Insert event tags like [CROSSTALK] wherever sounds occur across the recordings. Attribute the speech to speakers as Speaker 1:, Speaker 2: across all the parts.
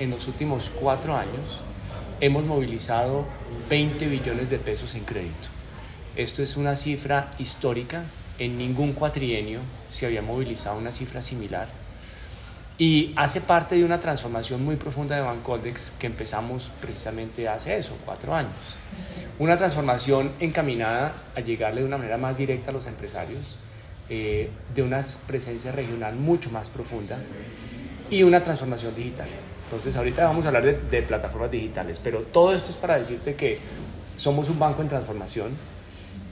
Speaker 1: en los últimos cuatro años hemos movilizado 20 billones de pesos en crédito. Esto es una cifra histórica. En ningún cuatrienio se había movilizado una cifra similar. Y hace parte de una transformación muy profunda de Bancoldex que empezamos precisamente hace eso, cuatro años. Una transformación encaminada a llegarle de una manera más directa a los empresarios, eh, de una presencia regional mucho más profunda y una transformación digital. Entonces ahorita vamos a hablar de, plataformas digitales, pero todo esto es para decirte que somos un banco en transformación.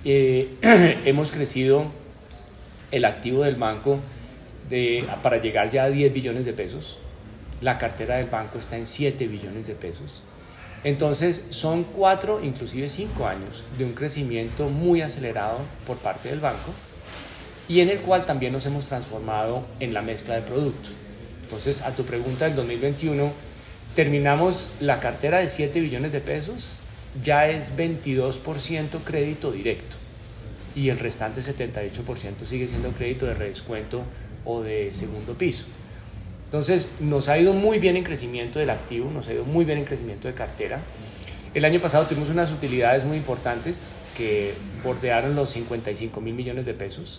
Speaker 1: Eh, [CLEARS THROAT] hemos crecido el activo del banco de, para llegar ya a 10 billones de pesos. La cartera del banco está en 7 billones de pesos. Entonces son 4, inclusive 5 años de un crecimiento muy acelerado por parte del banco y en el cual también nos hemos transformado en la mezcla de productos. Entonces, a tu pregunta del 2021, terminamos la cartera de 7 billones de pesos, ya es 22% crédito directo y el restante 78% sigue siendo crédito de redescuento o de segundo piso. Entonces, nos ha ido muy bien en crecimiento del activo, nos ha ido muy bien en crecimiento de cartera. El año pasado tuvimos unas utilidades muy importantes que bordearon los 55 mil millones de pesos.